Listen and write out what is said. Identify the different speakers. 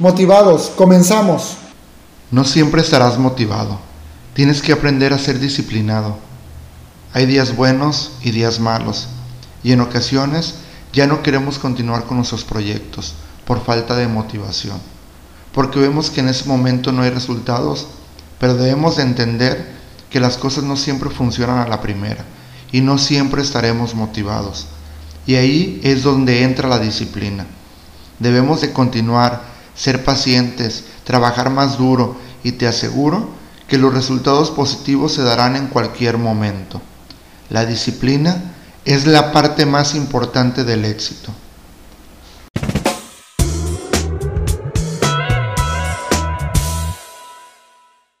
Speaker 1: Motivados, comenzamos.
Speaker 2: No siempre estarás motivado. Tienes que aprender a ser disciplinado. Hay días buenos y días malos. Y en ocasiones ya no queremos continuar con nuestros proyectos por falta de motivación. Porque vemos que en ese momento no hay resultados, pero debemos de entender que las cosas no siempre funcionan a la primera y no siempre estaremos motivados. Y ahí es donde entra la disciplina. Debemos de continuar ser pacientes, trabajar más duro y te aseguro que los resultados positivos se darán en cualquier momento. La disciplina es la parte más importante del éxito.